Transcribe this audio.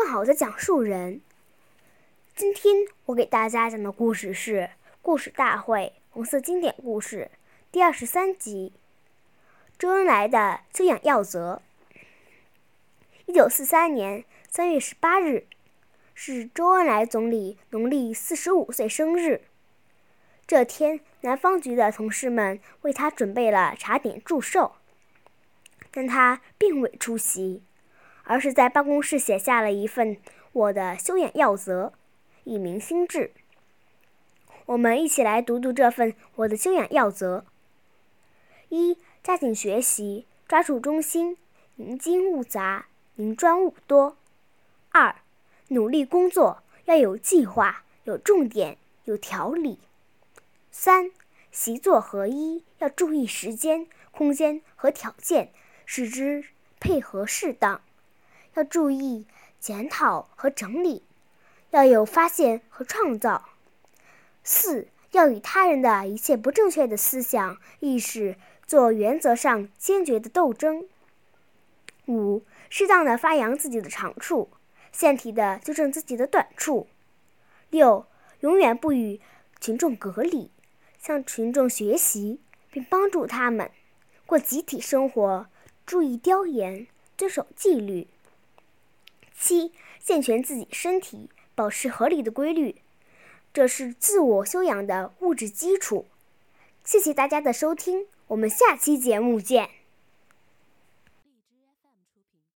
更好的讲述人。今天我给大家讲的故事是《故事大会红色经典故事》第二十三集：周恩来的修养要则。一九四三年三月十八日，是周恩来总理农历四十五岁生日。这天，南方局的同事们为他准备了茶点祝寿，但他并未出席，而是在办公室写下了一份我的修养要则，以明心志。我们一起来读读这份我的修养要则：一、加紧学习，抓住中心，宁精勿杂，宁专勿多；二、努力工作，要有计划，有重点，有条理。三，习作合一，要注意时间、空间和条件，使之配合适当；要注意检讨和整理，要有发现和创造。四，要与他人的一切不正确的思想意识做原则上坚决的斗争。五，适当的发扬自己的长处，限体的纠正自己的短处。六，永远不与群众隔离。向群众学习，并帮助他们过集体生活，注意雕严，遵守纪律。七，健全自己身体，保持合理的规律，这是自我修养的物质基础。谢谢大家的收听，我们下期节目见。